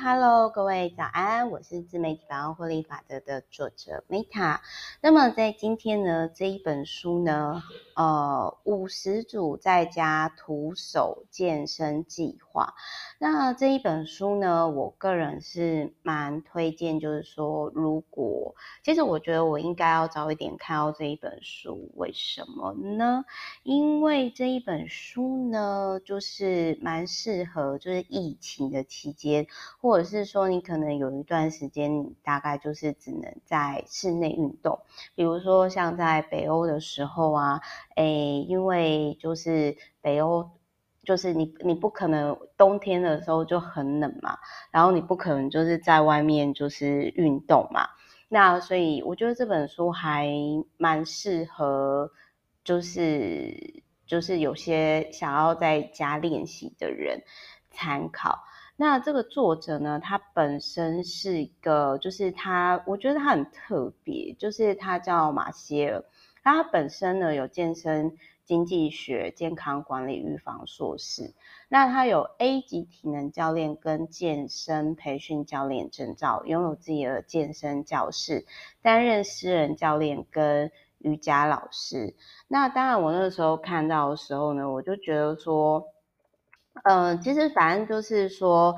Hello，各位早安，我是自媒体百万获利法则的作者 Meta。那么在今天呢，这一本书呢，呃，五十组在家徒手健身计划。那这一本书呢，我个人是蛮推荐，就是说，如果其实我觉得我应该要早一点看到这一本书，为什么呢？因为这一本书呢，就是蛮适合，就是疫情的期间，或者是说你可能有一段时间，你大概就是只能在室内运动，比如说像在北欧的时候啊，诶，因为就是北欧。就是你，你不可能冬天的时候就很冷嘛，然后你不可能就是在外面就是运动嘛，那所以我觉得这本书还蛮适合，就是就是有些想要在家练习的人参考。那这个作者呢，他本身是一个，就是他，我觉得他很特别，就是他叫马歇尔，他本身呢有健身。经济学、健康管理、预防硕士，那他有 A 级体能教练跟健身培训教练证照，拥有自己的健身教室，担任私人教练跟瑜伽老师。那当然，我那个时候看到的时候呢，我就觉得说，嗯、其实反正就是说。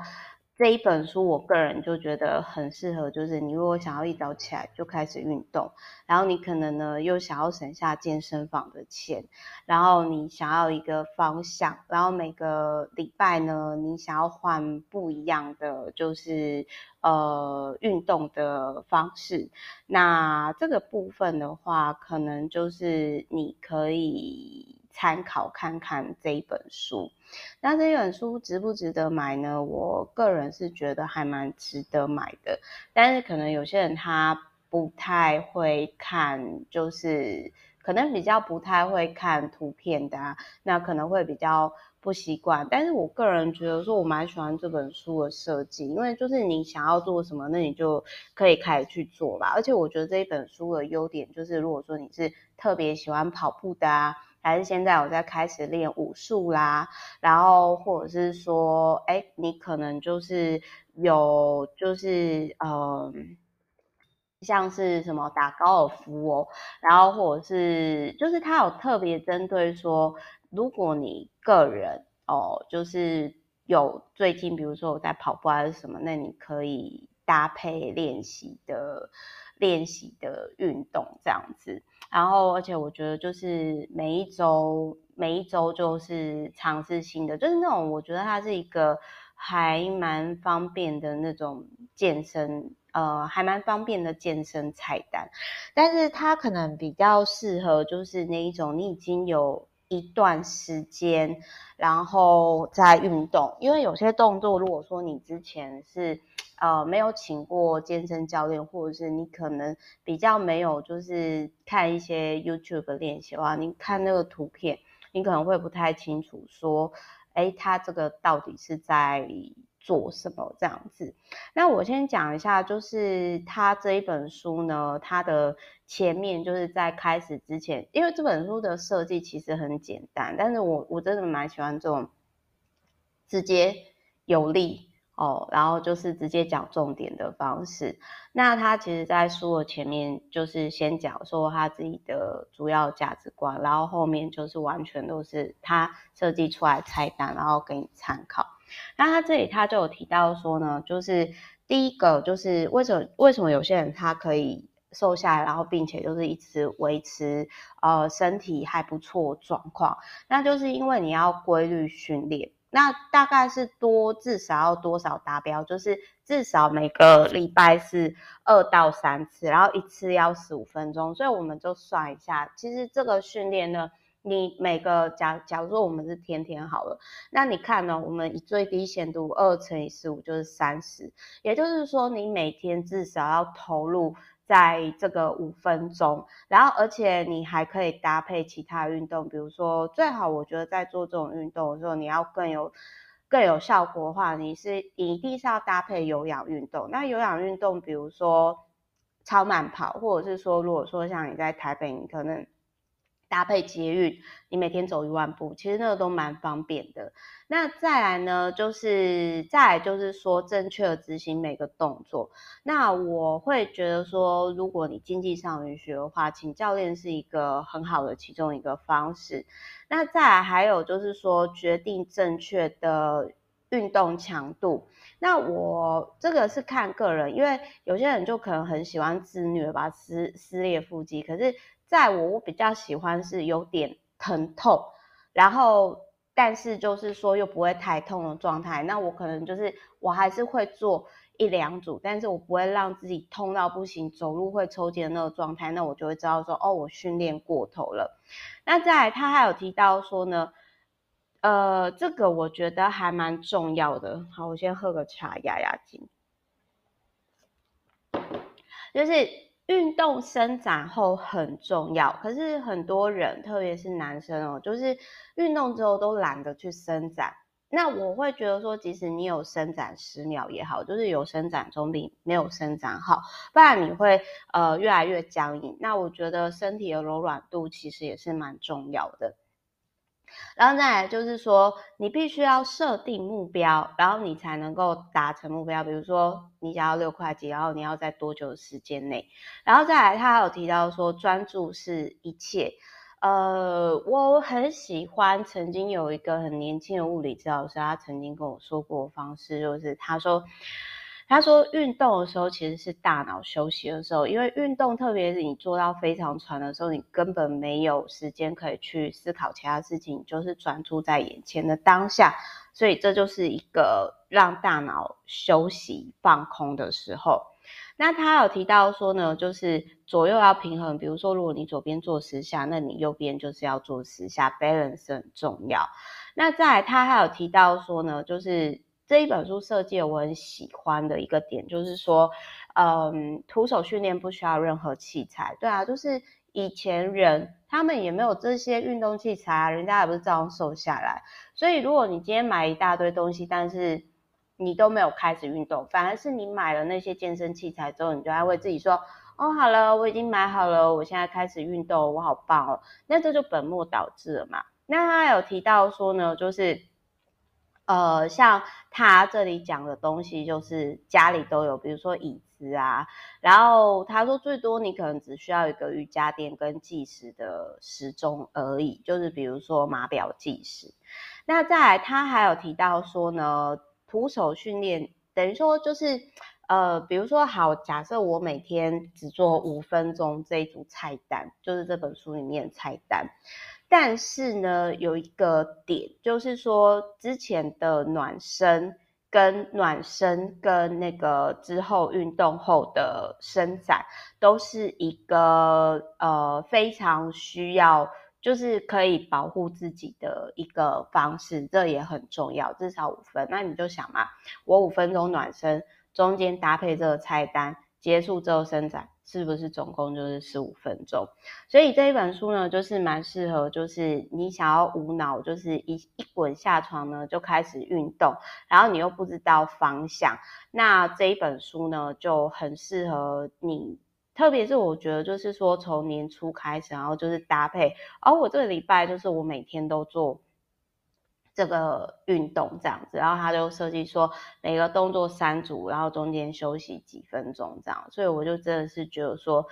这一本书，我个人就觉得很适合，就是你如果想要一早起来就开始运动，然后你可能呢又想要省下健身房的钱，然后你想要一个方向，然后每个礼拜呢你想要换不一样的就是呃运动的方式，那这个部分的话，可能就是你可以。参考看看这一本书，那这一本书值不值得买呢？我个人是觉得还蛮值得买的，但是可能有些人他不太会看，就是可能比较不太会看图片的啊，那可能会比较不习惯。但是我个人觉得说，我蛮喜欢这本书的设计，因为就是你想要做什么，那你就可以开始去做吧。而且我觉得这一本书的优点就是，如果说你是特别喜欢跑步的啊。还是现在我在开始练武术啦，然后或者是说，哎，你可能就是有，就是嗯，像是什么打高尔夫哦，然后或者是，就是他有特别针对说，如果你个人哦，就是有最近比如说我在跑步还是什么，那你可以搭配练习的。练习的运动这样子，然后而且我觉得就是每一周每一周就是尝试新的，就是那种我觉得它是一个还蛮方便的那种健身，呃，还蛮方便的健身菜单，但是它可能比较适合就是那一种你已经有一段时间然后再运动，因为有些动作如果说你之前是。呃，没有请过健身教练，或者是你可能比较没有，就是看一些 YouTube 练习的话，你看那个图片，你可能会不太清楚说，哎，他这个到底是在做什么这样子。那我先讲一下，就是他这一本书呢，它的前面就是在开始之前，因为这本书的设计其实很简单，但是我我真的蛮喜欢这种直接有力。哦，然后就是直接讲重点的方式。那他其实，在书的前面就是先讲说他自己的主要价值观，然后后面就是完全都是他设计出来菜单，然后给你参考。那他这里他就有提到说呢，就是第一个就是为什么为什么有些人他可以瘦下来，然后并且就是一直维持呃身体还不错状况，那就是因为你要规律训练。那大概是多，至少要多少达标？就是至少每个礼拜是二到三次，然后一次要十五分钟。所以我们就算一下，其实这个训练呢，你每个假假如说我们是天天好了，那你看呢，我们以最低限度二乘以十五就是三十，也就是说你每天至少要投入。在这个五分钟，然后而且你还可以搭配其他运动，比如说最好我觉得在做这种运动的时候，你要更有更有效果的话，你是你一定是要搭配有氧运动。那有氧运动，比如说超慢跑，或者是说如果说像你在台北，你可能搭配捷运，你每天走一万步，其实那个都蛮方便的。那再来呢，就是再来就是说正确的执行每个动作。那我会觉得说，如果你经济上允许的话，请教练是一个很好的其中一个方式。那再来还有就是说，决定正确的运动强度。那我这个是看个人，因为有些人就可能很喜欢自虐吧，撕撕裂腹肌，可是。在我，我比较喜欢是有点疼痛，然后但是就是说又不会太痛的状态。那我可能就是我还是会做一两组，但是我不会让自己痛到不行，走路会抽筋的那个状态。那我就会知道说，哦，我训练过头了。那再，他还有提到说呢，呃，这个我觉得还蛮重要的。好，我先喝个茶压压惊，就是。运动伸展后很重要，可是很多人，特别是男生哦，就是运动之后都懒得去伸展。那我会觉得说，即使你有伸展十秒也好，就是有伸展总比没有伸展好，不然你会呃越来越僵硬。那我觉得身体的柔软度其实也是蛮重要的。然后再来就是说，你必须要设定目标，然后你才能够达成目标。比如说，你想要六块肌，然后你要在多久的时间内？然后再来，他还有提到说，专注是一切。呃，我很喜欢曾经有一个很年轻的物理治疗师，他曾经跟我说过方式，就是他说。他说，运动的时候其实是大脑休息的时候，因为运动，特别是你做到非常喘的时候，你根本没有时间可以去思考其他事情，就是专注在眼前的当下，所以这就是一个让大脑休息放空的时候。那他有提到说呢，就是左右要平衡，比如说如果你左边做十下，那你右边就是要做十下，balance 很重要。那再来，他还有提到说呢，就是。这一本书设计我很喜欢的一个点，就是说，嗯，徒手训练不需要任何器材。对啊，就是以前人他们也没有这些运动器材啊，人家也不是照样瘦下来。所以，如果你今天买一大堆东西，但是你都没有开始运动，反而是你买了那些健身器材之后，你就还会自己说，哦，好了，我已经买好了，我现在开始运动，我好棒哦。那这就本末倒置了嘛。那他有提到说呢，就是。呃，像他这里讲的东西，就是家里都有，比如说椅子啊。然后他说，最多你可能只需要一个瑜伽垫跟计时的时钟而已，就是比如说码表计时。那再来，他还有提到说呢，徒手训练等于说就是，呃，比如说好，假设我每天只做五分钟这一组菜单，就是这本书里面的菜单。但是呢，有一个点，就是说之前的暖身跟暖身跟那个之后运动后的伸展，都是一个呃非常需要，就是可以保护自己的一个方式，这也很重要，至少五分。那你就想嘛，我五分钟暖身，中间搭配这个菜单，结束之后伸展。是不是总共就是十五分钟？所以这一本书呢，就是蛮适合，就是你想要无脑，就是一一滚下床呢就开始运动，然后你又不知道方向，那这一本书呢就很适合你。特别是我觉得，就是说从年初开始，然后就是搭配，而、我这个礼拜就是我每天都做。这个运动这样子，然后他就设计说每个动作三组，然后中间休息几分钟这样，所以我就真的是觉得说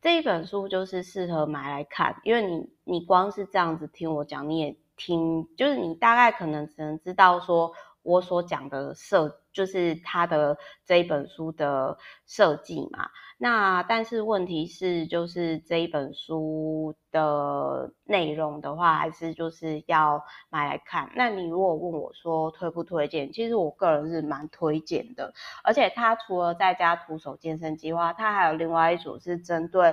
这一本书就是适合买来看，因为你你光是这样子听我讲，你也听，就是你大概可能只能知道说我所讲的设。就是他的这一本书的设计嘛，那但是问题是，就是这一本书的内容的话，还是就是要买来看。那你如果问我说推不推荐，其实我个人是蛮推荐的。而且他除了在家徒手健身计划，他还有另外一组是针对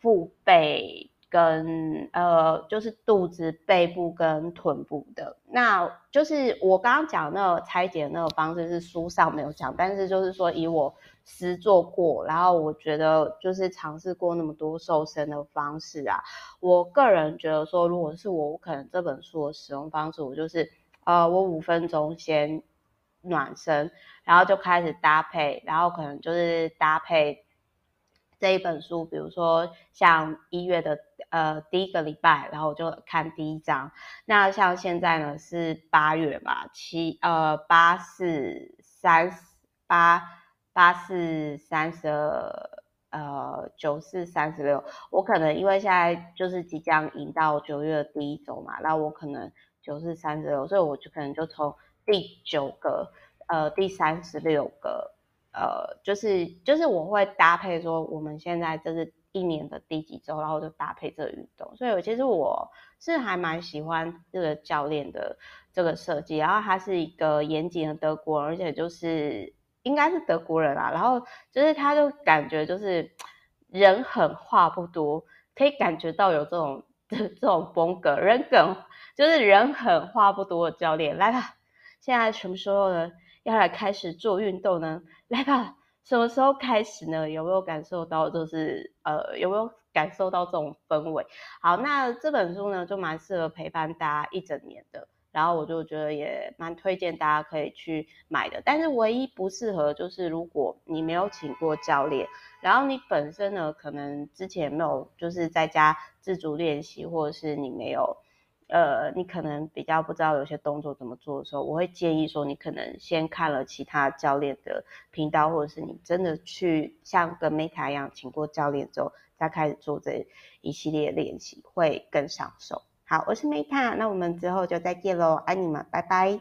腹背。跟呃，就是肚子、背部跟臀部的，那就是我刚刚讲那个拆解那个方式是书上没有讲，但是就是说以我实做过，然后我觉得就是尝试过那么多瘦身的方式啊，我个人觉得说，如果是我，我可能这本书的使用方式，我就是呃，我五分钟先暖身，然后就开始搭配，然后可能就是搭配。这一本书，比如说像一月的呃第一个礼拜，然后我就看第一章。那像现在呢是八月嘛，七呃八四三八八四三十二呃九四三十六，我可能因为现在就是即将迎到九月第一周嘛，那我可能九四三十六，所以我就可能就从第九个呃第三十六个。呃，就是就是我会搭配说，我们现在这是一年的第几周，然后就搭配这个运动，所以其实我是还蛮喜欢这个教练的这个设计，然后他是一个严谨的德国人，而且就是应该是德国人啦，然后就是他就感觉就是人狠话不多，可以感觉到有这种这 这种风格，人梗就是人狠话不多的教练，来吧，现在什么时候呢？要来开始做运动呢？来吧，什么时候开始呢？有没有感受到就是呃，有没有感受到这种氛围？好，那这本书呢就蛮适合陪伴大家一整年的，然后我就觉得也蛮推荐大家可以去买的。但是唯一不适合就是如果你没有请过教练，然后你本身呢可能之前没有就是在家自主练习，或者是你没有。呃，你可能比较不知道有些动作怎么做的时候，我会建议说，你可能先看了其他教练的频道，或者是你真的去像跟 Meta 一样请过教练之后，再开始做这一系列练习，会更上手。好，我是 Meta，那我们之后就再见喽，爱你们，拜拜。